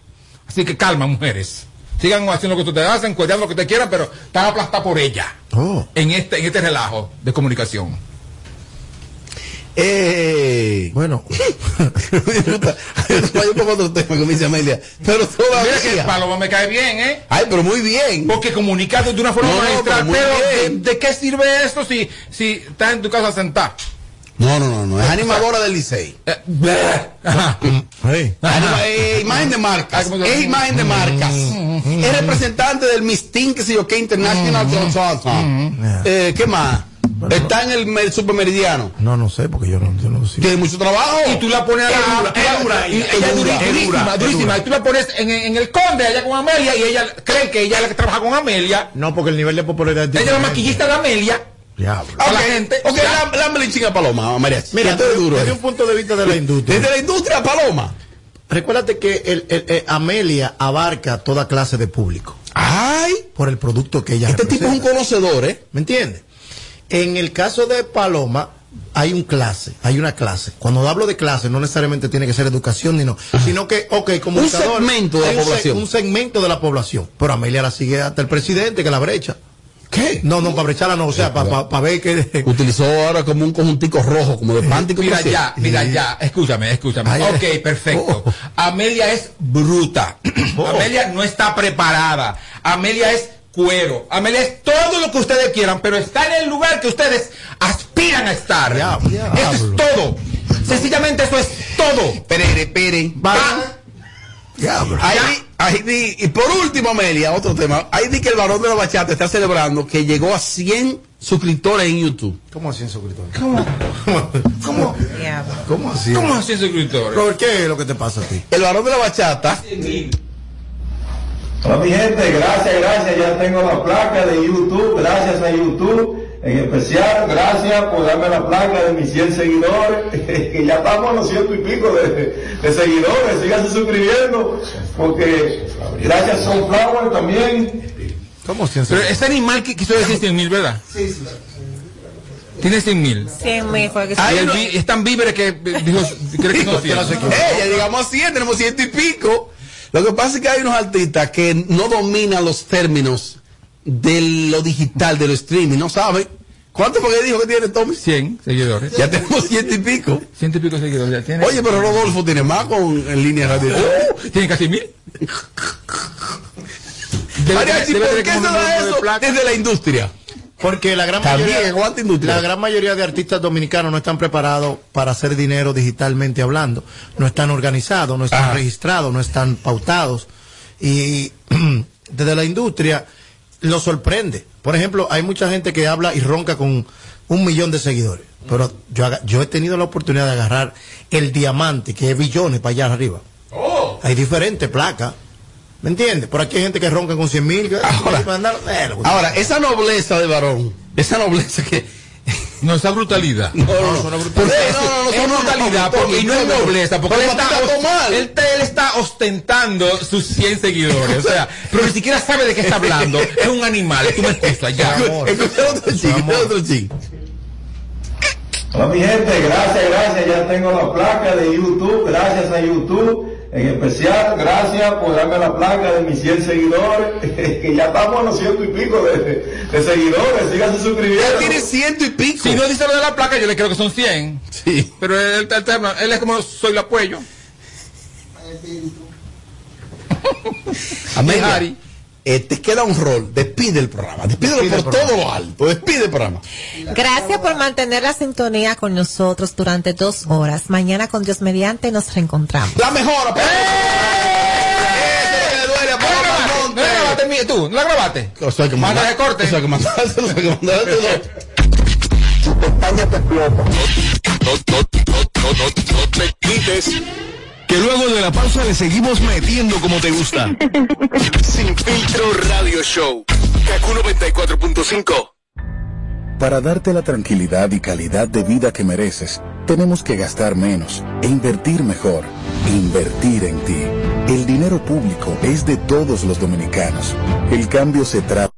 Así que calma, mujeres. Sigan haciendo lo que ustedes hacen, cuidando lo que ustedes quieran, pero están aplastadas por ella. Oh. En este, en este relajo de comunicación. Eh, Bueno, Disfruta. Vaya por otro tema, como dice Amelia. Pero Mira que todavía. Paloma me cae bien, ¿eh? Ay, pero muy bien. Porque comunica de una forma No, no, magistral. pero muy Pero, ¿de, bien. de qué sirve esto si, si estás en tu casa sentada? No, no, no, no. Es animadora del Licey. Eh, Anima- eh, imagen de marcas. Ah, ¿cómo se- Es imagen de marcas. Es representante del Mistin, que sé yo qué, International. Eh, ¿Qué más? Está en el mer- supermeridiano. no, no sé, porque yo no, yo no sé. Tiene mucho trabajo. Y tú la pones a la. Es dura, y ella, es durísima, durísima. Y tú la pones en, en el conde allá con Amelia y ella cree que ella es la que trabaja con Amelia. No, porque el nivel de popularidad Ella es la maquillista de Amelia. Diablo. a la Ok, gente. La, la chinga Paloma, María. Mira, Esto es duro. desde eh. un punto de vista de la industria. Desde la industria, Paloma. Recuérdate que el, el- el Amelia abarca toda clase de público Ay, por el producto que ella este tipo es un conocedor, ¿eh? ¿Me entiendes? En el caso de Paloma, hay un clase, hay una clase. Cuando hablo de clase, no necesariamente tiene que ser educación ni no, sino que, ok, comunicador. segmento de la un población. Un segmento de la población. Pero Amelia la sigue hasta el presidente que la brecha. ¿Qué? No, no, para brecharla no, o sea, para ver que. Utilizó ahora como un conjuntico rojo, como de pántico. Mira ya, mira ya, escúchame, escúchame. Ay, ok, perfecto. Oh. Amelia es bruta. Oh. Amelia no está preparada. Amelia es cuero. Amelia es todo lo que ustedes quieran, pero está en el lugar que ustedes aspiran a estar. Eso es todo. Sencillamente eso es todo. Pere, pere. Va. Diablo. Ahí, ahí di- y por último, Amelia, otro tema. Ahí di que el varón de la bachata está celebrando que llegó a 100 suscriptores en YouTube. ¿Cómo así en suscriptores? ¿Cómo? ¿Cómo? Diablo. ¿Cómo así? ¿Cómo así suscriptores? Robert, ¿qué es lo que te pasa a ti? El varón de la bachata. Hola mi gente, gracias, gracias, ya tengo la placa de YouTube, gracias a YouTube, en especial, gracias por darme la placa de mis 100 seguidores, que ya estamos a los ciento y pico de, de seguidores, síganse suscribiendo, porque gracias a Sunflower también. ¿Cómo así en Pero ese animal que quiso decir 100 mil, ¿verdad? Sí, sí. Tiene 100 mil. 100 mil fue que Y el vi- es tan víveres que dijo, cree que no ya 100. llegamos a 100, tenemos ciento y pico. Lo que pasa es que hay unos artistas que no dominan los términos de lo digital, de lo streaming, no saben. ¿Cuánto fue que dijo que tiene Tommy? 100 seguidores. Ya tenemos ciento y pico. Ciento y pico seguidores ya tiene. Oye, pero Rodolfo tiene más con en línea radio. Oh, tiene casi mil. Mariachi, ¿por qué se da de eso placa. desde la industria? Porque la gran También, mayoría, la gran mayoría de artistas dominicanos no están preparados para hacer dinero digitalmente hablando. No están organizados, no están Ajá. registrados, no están pautados. Y desde la industria lo sorprende. Por ejemplo, hay mucha gente que habla y ronca con un millón de seguidores. Pero yo, he tenido la oportunidad de agarrar el diamante, que es billones para allá arriba. Hay diferentes placas. ¿Me entiendes? Por aquí hay gente que ronca con 100 mil. Ahora, Ahora, esa nobleza de varón, esa nobleza que. No, esa brutalidad. No, no, no, no, es- no, no, no, es no, no, brutalidad, no, porque y no es no, no, nobleza, porque él está, él, te- él está ostentando sus 100 seguidores, o sea, pero ni siquiera sabe de qué está hablando, es un animal, tú me estás ya. Escucha otro chico, escucha otro chico. Hola mi gente, gracias, gracias, ya tengo la placa de YouTube, gracias a YouTube, en especial, gracias por darme la placa de mis 100 seguidores, que ya estamos a los ciento y pico de, de seguidores, síganse suscribiendo. Tiene ciento y pico. Si no dice lo de la placa, yo le creo que son 100. Sí. Pero él, él- él- él es como soy la. Amigo, Harry. Eh, te queda un rol. Despide el programa. Despídelo Despide por programa. todo lo alto. Despide el programa. Gracias por mantener la sintonía con nosotros durante dos horas. Mañana con Dios mediante nos reencontramos. La. Eso que le duele a ¿No la Pablo grabaste? ¿No Almonte. la grabaste mía, tú? ¿No la grabaste? Eso hay que Manda mandar. de corte. Eso hay que mandárselo. Eso hay que mandárselo. No, no, no, no, no, no te quites. Que luego de la pausa le seguimos metiendo como te gusta. Sin filtro radio show. KQ 94.5. Para darte la tranquilidad y calidad de vida que mereces, tenemos que gastar menos e invertir mejor. Invertir en ti. El dinero público es de todos los dominicanos. El cambio se trata.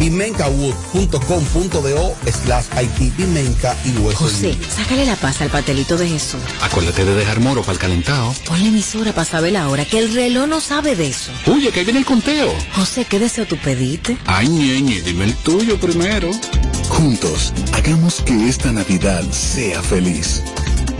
bimencawood.com.do slash Haití, Bimenca y Western José, sácale la paz al pastelito de Jesús. Acuérdate de dejar moro para el calentado. Ponle emisora para saber la hora, que el reloj no sabe de eso. Oye, que ahí viene el conteo. José, ¿qué deseo tú pediste? Ay, ñeñe, dime el tuyo primero. Juntos, hagamos que esta Navidad sea feliz.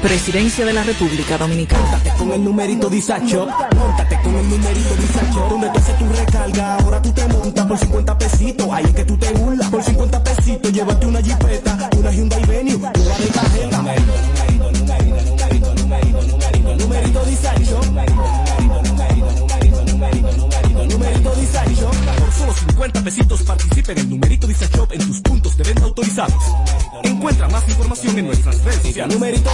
Presidencia de la República Dominicana. Móntate con el numerito Disacho. Móntate con el numerito Disacho. Donde tú haces tu recarga, ahora tú te montas por 50 pesitos. Ahí es que tú te burlas. Por 50 pesitos, llévate una jipeta, una Hyundai Venue, una de cajeta. Numerito, numerito, numerito, numerito, numerito, numerito, numerito Disacho. Numerito Disacho. Por solo 50 pesitos participa en el numerito Disacho en tus puntos de venta autorizados. Encuentra más información en nuestras redes sociales. Numerito.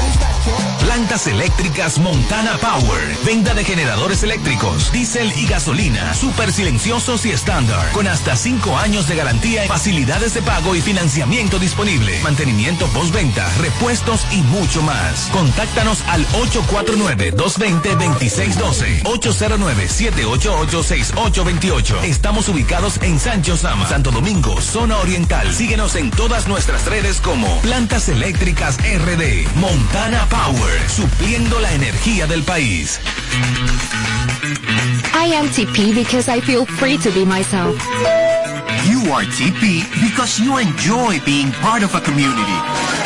Plantas eléctricas Montana Power. Venta de generadores eléctricos, diésel y gasolina. Súper silenciosos y estándar. Con hasta 5 años de garantía, facilidades de pago y financiamiento disponible. Mantenimiento postventa, repuestos y mucho más. Contáctanos al 849-220-2612. 809-788-6828. Estamos ubicados en Sancho Sama, Santo Domingo, zona oriental. Síguenos en todas nuestras redes como Plantas Eléctricas RD. Montana Power. Supliendo la energía del país. I am TP because I feel free to be myself. You are TP because you enjoy being part of a community.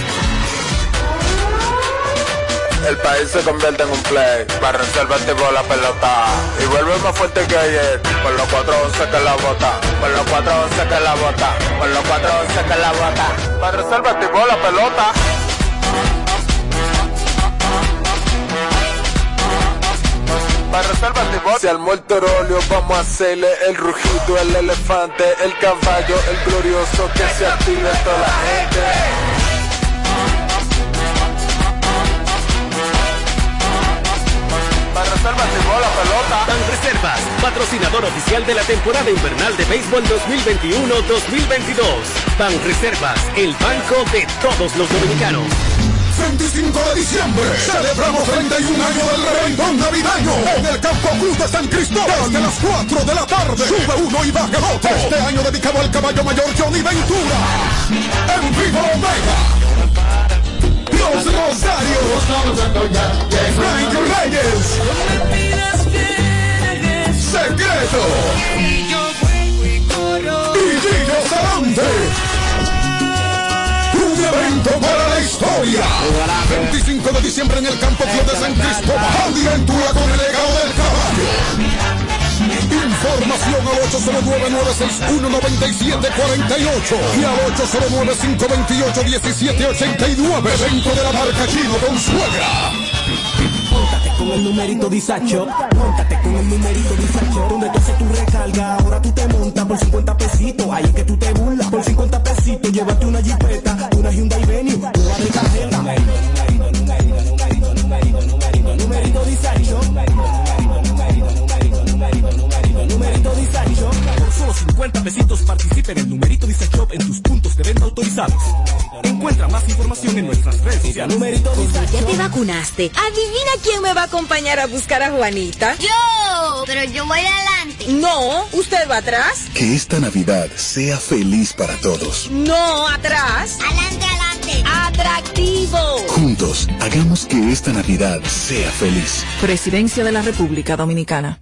El país se convierte en un play. Para reservar tipo la pelota. Y vuelve más fuerte que ayer. Por los 411 que la bota. Por los 411 que la bota. Por los 411 que la bota. Para reservar tipo la pelota. Para reservar tipo. Se armó el torolio. Vamos a hacerle el rugido, el elefante, el caballo, el glorioso. Que se active toda la gente. La pelota. Ban Reservas, patrocinador oficial de la temporada invernal de béisbol 2021-2022. Ban Reservas, el banco de todos los dominicanos. 25 de diciembre celebramos 31 años del reventón navideño en el Campo Cruz de San Cristóbal desde las 4 de la tarde. Sube uno y baja otro. Este año dedicado al caballo mayor Johnny Ventura. En vivo Omega. Los Rosarios. Frank Reyes. Secreto. Y Gillo Sarante. Un evento para la historia. 25 de diciembre en el Campo Club de San Cristóbal. Andy Ventura con el legado del caballo. Información al 809-961-9748 y al 809-528-1789. Evento de la marca Chino con suegra. Móntate con el numerito Disacho. Móntate con el numerito Disacho. Donde tú haces tu recarga, ahora tú te montas por 50 pesitos. Ahí es que tú te burlas. Por 50 pesitos, llévate una jipeta, una Hyundai Venue, nueva de cajeta. En el numerito Disacho en tus puntos de venta autorizados. Encuentra más información en nuestras redes sociales. Numerito Disacho. ¿Ya te vacunaste? Adivina quién me va a acompañar a buscar a Juanita. Yo, pero yo voy adelante. No, usted va atrás. Que esta Navidad sea feliz para todos. No, atrás. Adelante, adelante. Atractivo. Juntos, hagamos que esta Navidad sea feliz. Presidencia de la República Dominicana.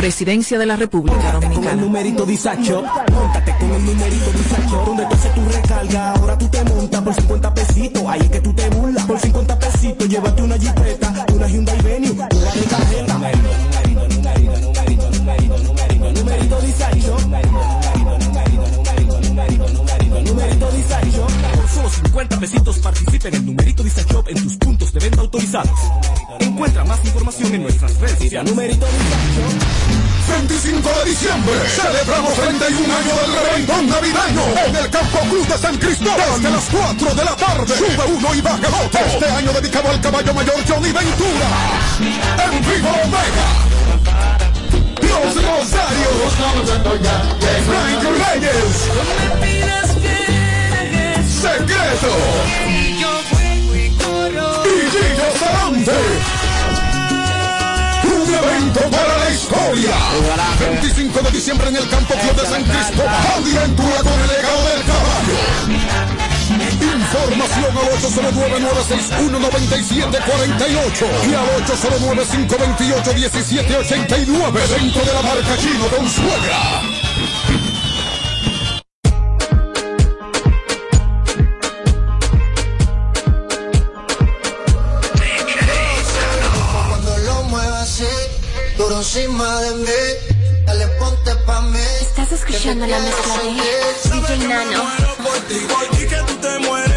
Presidencia de la República Con el Dominicana. numerito Disacho. Móntate con el numerito Disacho. Donde tú haces tu recarga, ahora tú te montas por 50 pesitos. Ahí es que tú te burlas. Por 50 pesitos, llévate una jipeta, una Hyundai Venue, nueva de cajeta. 50 pesitos participa en el numerito Disacho en tus puntos de venta autorizados. Encuentra más información en nuestras redes sociales. Numerito Disacho. 25 de diciembre celebramos 31 años del reventón navideño en el Campo Cruz de San Cristóbal desde las 4 de la tarde. Sube uno y baja el otro. Este año dedicado al caballo mayor Johnny Ventura. En vivo Omega. Los Rosarios. Frank Reyes. Secreto. Y Gillo Sarante. Un evento para la historia. 25 de diciembre en el Campo Club de San Cristóbal. Con el legado del caballo. Información al 809-961-9748 y al 809-528-1789 dentro de la marca Chino Don encima de mí, dale ponte pa' mí. Estás escuchando la mezcla de DJ Nano. Y que tú te mueres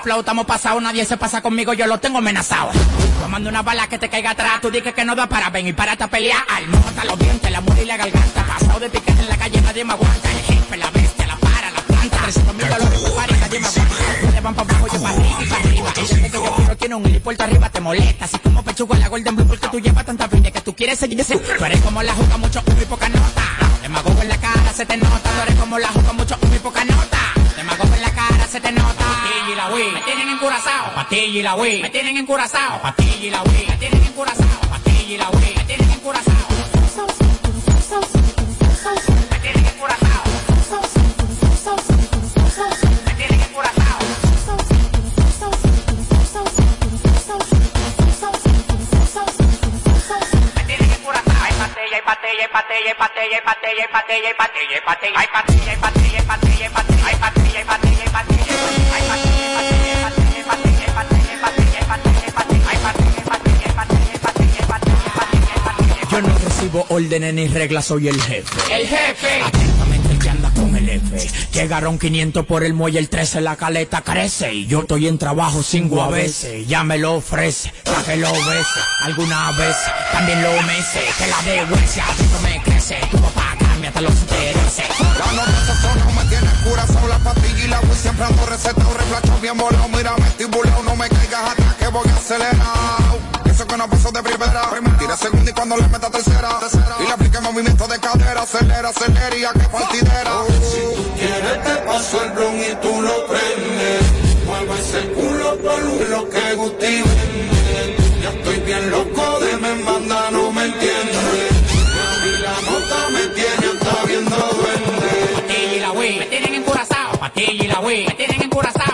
flow, estamos pasados, nadie se pasa conmigo, yo lo tengo amenazado. Tomando una bala que te caiga atrás, tú dices que no da para ven y párate a pelear. Al hasta los dientes, la muerte y la garganta. Pasado de picar en la calle, nadie me aguanta. El jefe, la bestia, la para, la planta. 300 mil dólares por par nadie me aguanta. Ustedes van abajo, yo arriba y que yo quiero tiene un helipuerto arriba, te molesta. Así como pechuga la Golden Blue, porque tú llevas tanta vida que tú quieres seguir ese. Tú eres como la juca, mucho humo y poca nota. Demagogo en la cara, se te nota. Tú eres como la juca, mucho humo y poca nota. Se te nota. Patilla y la Wii, me tienen encurazao. Patilla y la Wii, me tienen encurazao. Patilla y la Wii, me tienen encurazao. Patilla y la Wii, me tienen encurazao. Me tienen encurazao. Me tienen encurazao. Patilla, patilla, patilla, patilla, patilla, patilla, patilla, patilla, patilla, patilla, patilla, patilla, patilla, hay patilla, hay patilla, recibo órdenes ni reglas, soy el jefe. El jefe. Atentamente el que anda con el F. Llegaron 500 por el muelle, el 13 la caleta crece. Y yo estoy en trabajo cinco a veces. Ya me lo ofrece, para que lo bese. Alguna vez también lo mece. Que la no me crece. Tu papá cámbiate los intereses. La nota son no me tiene cura, son la pastilla y la Wii siempre ando recetado, reflacho bien volado, mira me estoy burlao, no me caigas atrás que voy acelerado. Eso que no pasó de primera, tira segunda y cuando le meta tercera, y le aplique movimiento de cadera, acelera, acelera y a que partidera. Si tú quieres te paso el blon y tú lo prendes. Mueve ese culo por lo que Gusti vende. Ya estoy bien loco de me manda, no me entiendes. Y la nota me tiene hasta viendo duende. Y la Wii, me tienen encurazao. Patilla y la Wii, me tienen encurazao.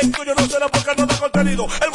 El tuyo no será porque no da contenido. El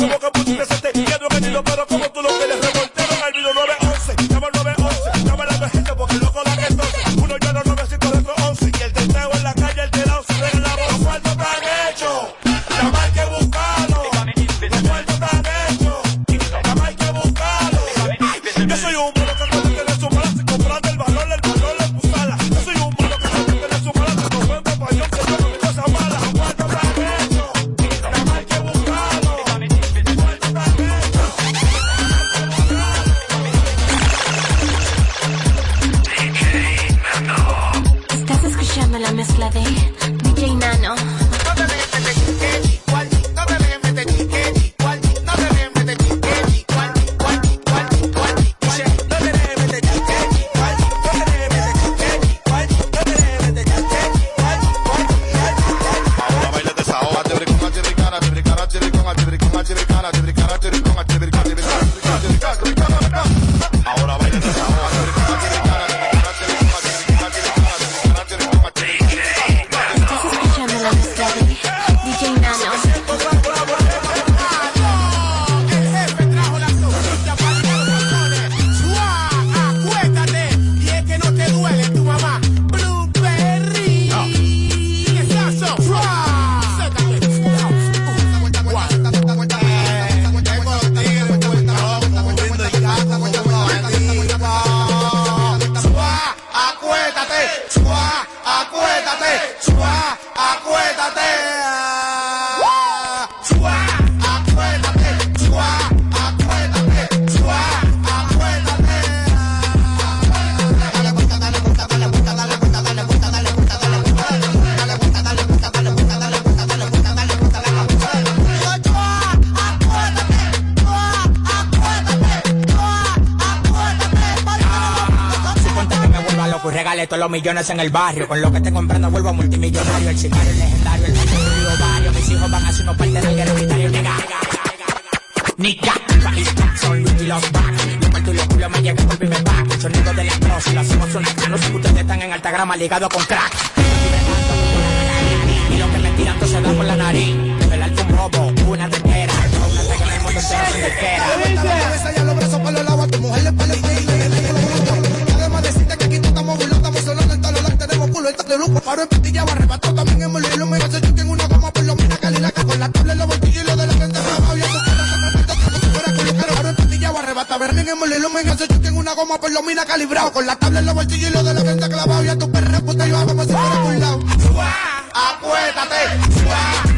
regale todos los millones en el barrio. Con lo que esté comprando vuelvo a multimillonario. El sicario, el legendario, el río ovario. Mis hijos van a ser unos parte del guerrero unitario. Nega. Nica, Paris Jackson, Louis y los back. Yo parto y los culos me llega por mi back. El sonido de la explosión, lo hacemos una No sé que ustedes están en alta grama ligado con crack. Y lo que me tiran todo se da por la nariz. El un robo, una tequera. Una tequera en el mundo entero sin de lujo. Paro en patilla, arrebatado también en molino, me hace choque en una goma por lo menos calilaca. Con la tabla en los bolsillos y lo de la gente me culo. Pero paro en patilla, arrebata, verme en molino, me hace choque en una goma por lo menos calibrado. Con la tabla en los bolsillos y lo de la gente clavado, y a tu perra puta yo como si fuera culo. Acuérdate, acuérdate,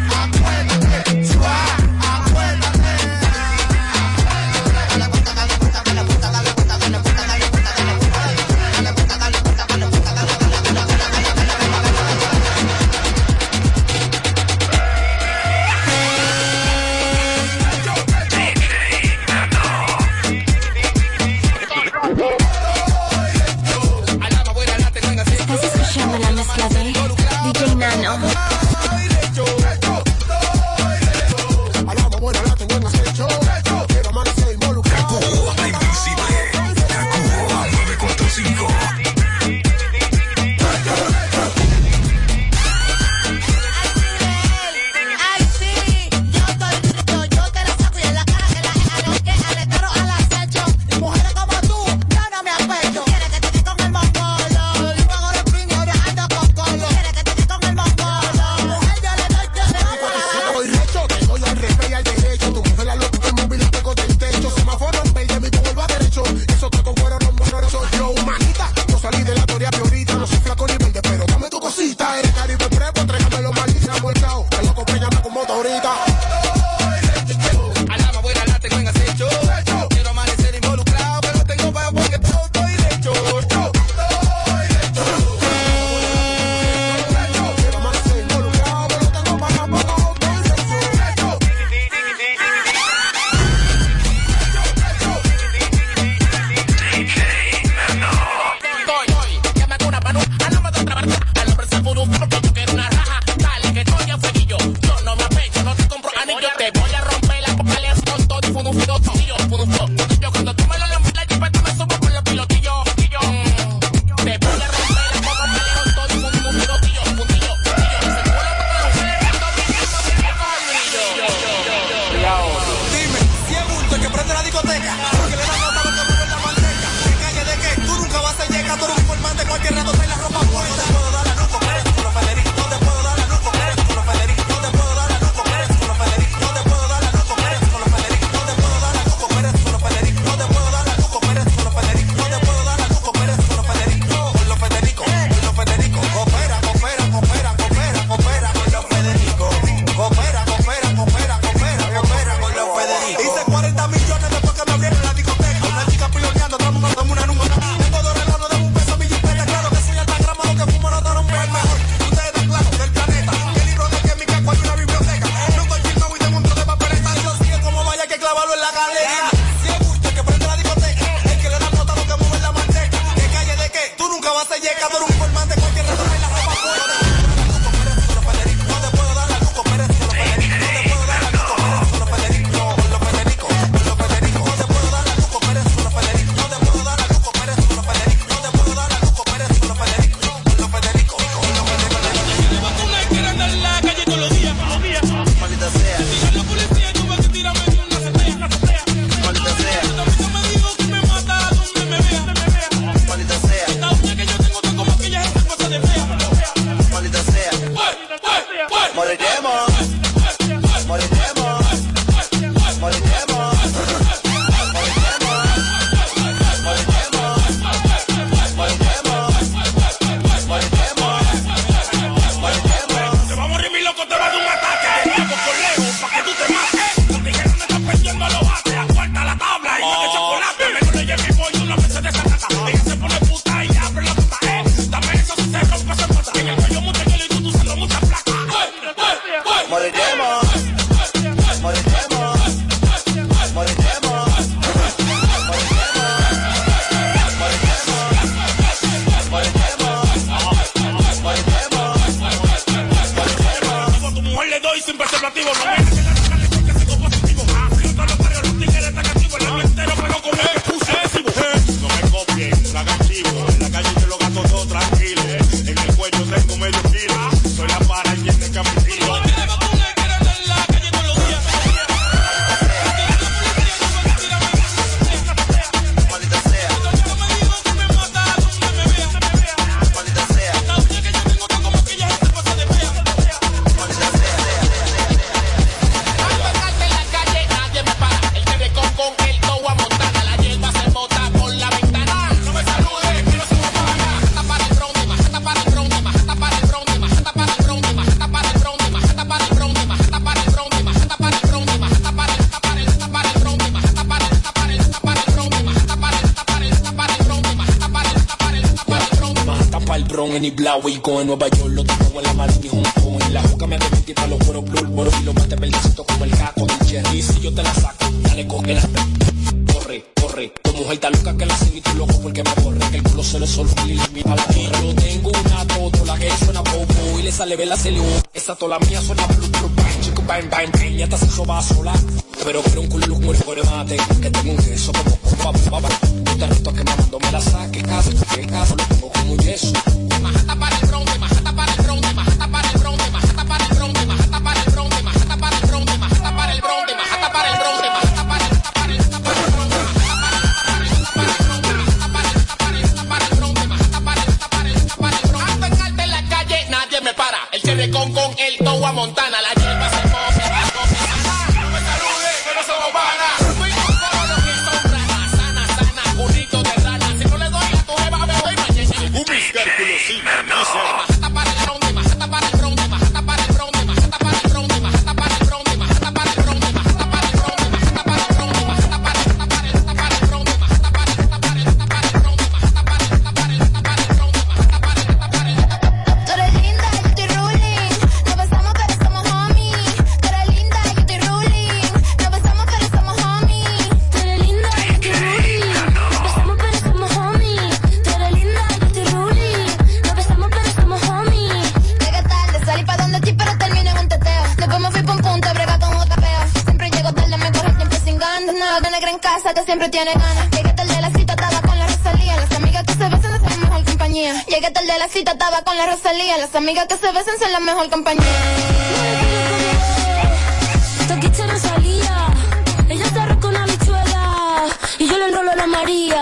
bron en Iblawi Con Nueva York, lo tengo en la mano y Hong Kong En la juca me debí para los poros blur Boro y los mate verdecitos como el caco del Jerry. Si yo te la saco, dale coge la Corre, corre, tu mujer está loca que la sigue y tú loco porque me corre Que el culo se le solfa y le mira la Yo tengo una toto, la que suena poco Y le sale vela celio, esa tola mía suena blue, blue, bang bang bang ya te se soba sola pero quiero un culo muy mate que te mude eso poco poco papá yo te reto que mamando me la saques caso que caso lo pongo como un yeso majata para el majata para el majata para el majata para el para el para el para el para el para el con con el montana tiene ganas. Llegué tarde de la cita, estaba con la Rosalía. Las amigas que se besan son la mejor compañía. Llegué tarde de la cita, estaba con la Rosalía. Las amigas que se besan son la mejor compañía. Toquiche Rosalía, ella está con la y yo le enrolo a la María.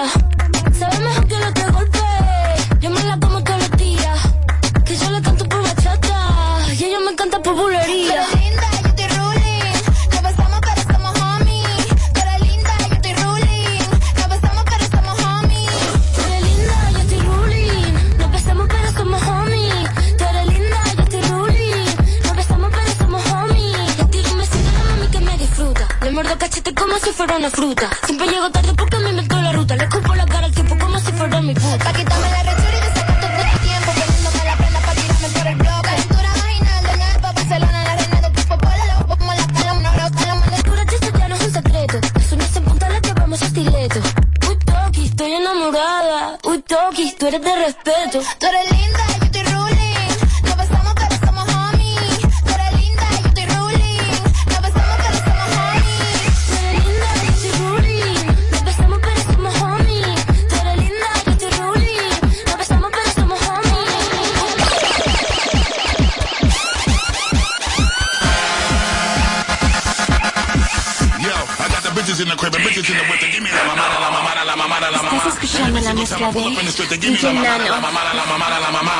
Give me la mamada, la mamada, la mamada, la mamá.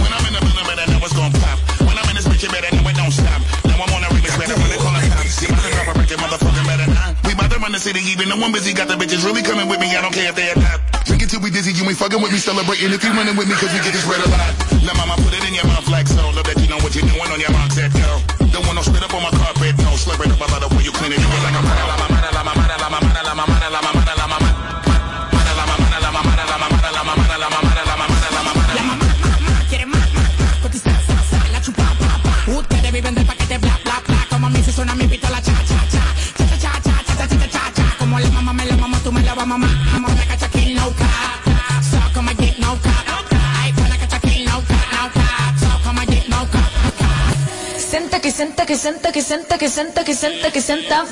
When I'm in the building, better know what's gon' pop. When I'm in this bitch, you better know it don't stop. Now I'm on a remix, better run it on the top. See, my drop a record, motherfucker, better not. We bout to run the city, even though I'm busy. Got the bitches really coming with me, I don't care if they adapt. Drink it till we dizzy, you ain't fucking with me, celebrating if you running with me, cause we Senta que senta que senta que senta que senta que senta que senta.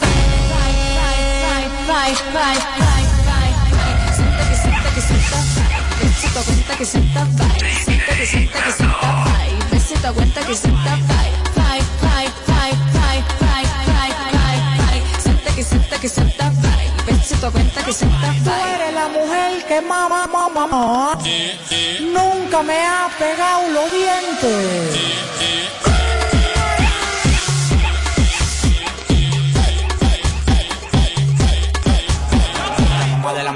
Senta que senta que senta. Que senta. Senta que senta que senta. Besito que senta. Que senta que senta. Besito cuenta que senta. Tú eres la mujer que mamá, mamá, mamá. Nunca me ha pegado los dientes.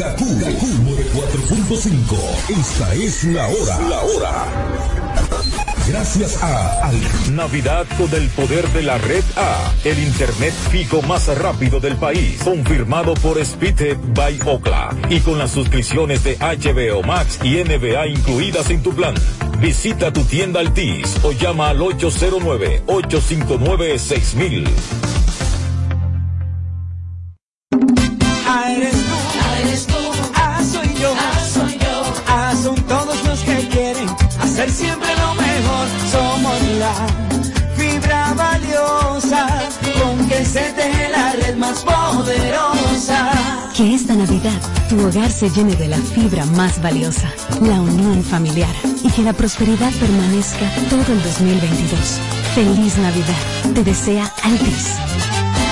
Kaku, Kaku 4.5. Esta es la hora. La hora. Gracias a Al. Navidad con el poder de la red A, el internet fijo más rápido del país, confirmado por Speedhead by Okla y con las suscripciones de HBO Max y NBA incluidas en tu plan. Visita tu tienda Altis o llama al 809 859 6000. Siempre lo mejor. Somos la fibra valiosa con que se teje la red más poderosa. Que esta Navidad tu hogar se llene de la fibra más valiosa, la unión familiar, y que la prosperidad permanezca todo el 2022. Feliz Navidad. Te desea Altis.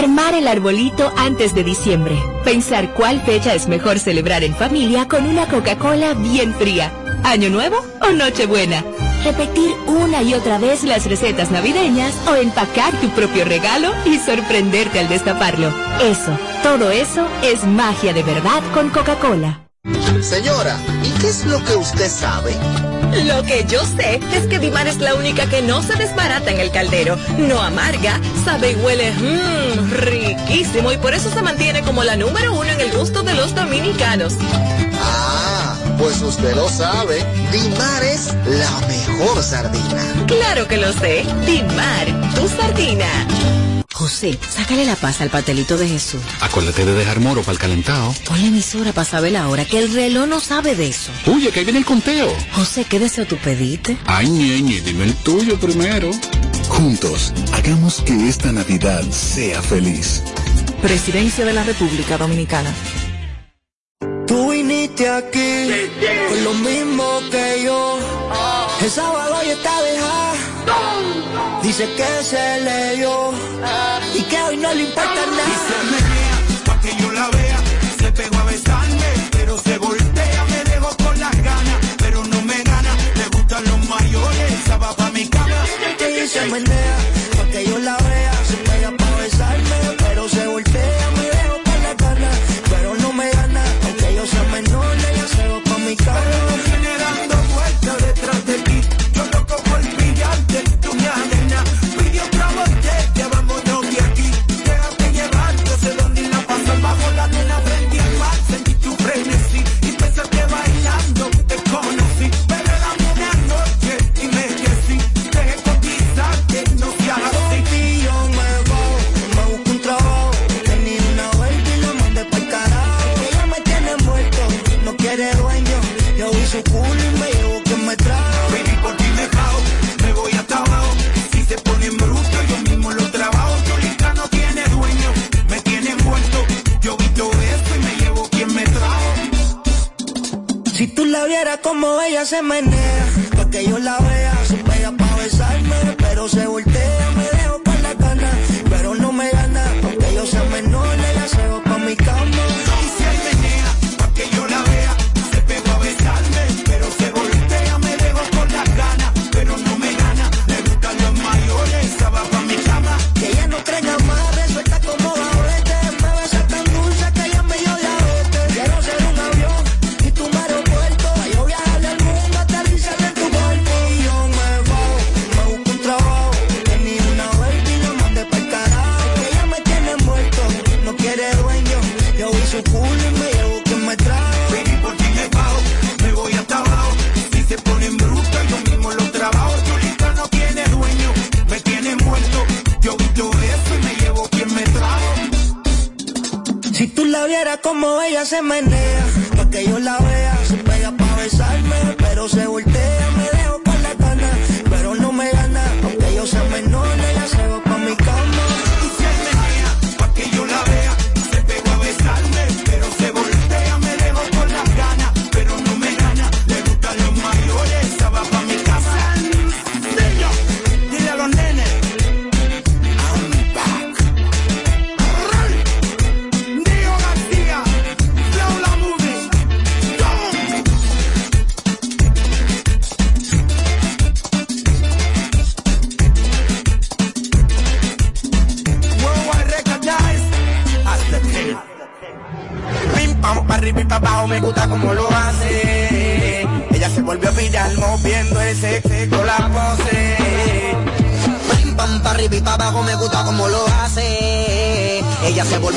Armar el arbolito antes de diciembre. Pensar cuál fecha es mejor celebrar en familia con una Coca-Cola bien fría. ¿Año Nuevo o Nochebuena? Repetir una y otra vez las recetas navideñas o empacar tu propio regalo y sorprenderte al destaparlo. Eso, todo eso es magia de verdad con Coca-Cola. Señora, ¿y qué es lo que usted sabe? Lo que yo sé es que Dimar es la única que no se desbarata en el caldero, no amarga, sabe y huele mmm, riquísimo y por eso se mantiene como la número uno en el gusto de los dominicanos. Ah, pues usted lo sabe. Dimar es la mejor sardina. Claro que lo sé, Dimar, tu sardina. José, sácale la paz al patelito de Jesús. Acuérdate de dejar moro para el calentado. Pon la emisora para saber la hora, que el reloj no sabe de eso. Oye, que ahí viene el conteo. José, ¿qué deseo tú pediste? Ay, ñeñe, dime el tuyo primero. Juntos, hagamos que esta Navidad sea feliz. Presidencia de la República Dominicana. Tú viniste aquí con lo mismo que yo. El sábado ya está dejada. Dice que se leyó y que hoy no le importa nada. Pa' que yo la vea, se pegó a besarme, pero se voltea, me dejó con las ganas, pero no me gana, le gustan los mayores, esa va pa' mi cama. Que se menea, se Si tú la vieras como ella se menea, pa' que yo la vea, se pega pa' besarme, pero se voltea,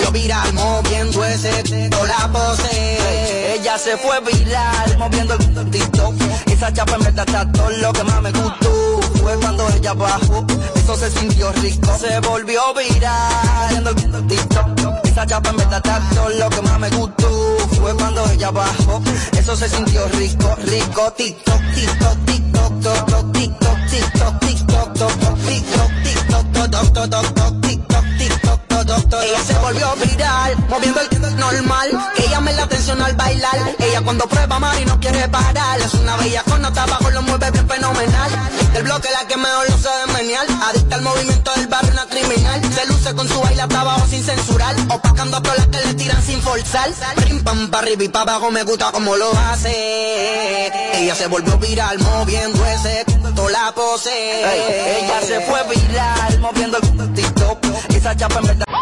volvió viral moviendo ese con la pose. Ella se fue viral moviendo el TikTok. Esa chapa en verdad está todo lo que más me gustó. Fue cuando ella bajó, eso se sintió rico. Se volvió viral moviendo el TikTok. Esa chapa en verdad está todo lo que más me gustó. Fue cuando ella bajó, eso se sintió rico, rico. TikTok, TikTok, TikTok, TikTok, TikTok, TikTok, TikTok, TikTok, TikTok, TikTok, TikTok, TikTok. Ella se volvió viral, moviendo el normal. Ella me la atención al bailar. Ella cuando prueba Mari no quiere parar. Es una bella con nota abajo, lo mueve bien fenomenal. Del bloque la que mejor lo sabe menear. Adicta al movimiento del barrio, una criminal. Se luce con su baile hasta abajo sin censurar. Opacando a todas las que le tiran sin forzar. Prim pam pa arriba y pa' abajo me gusta como lo hace. Ella se volvió viral moviendo ese toda la pose. Ella se fue viral moviendo el TikTok. Esa chapa en verdad.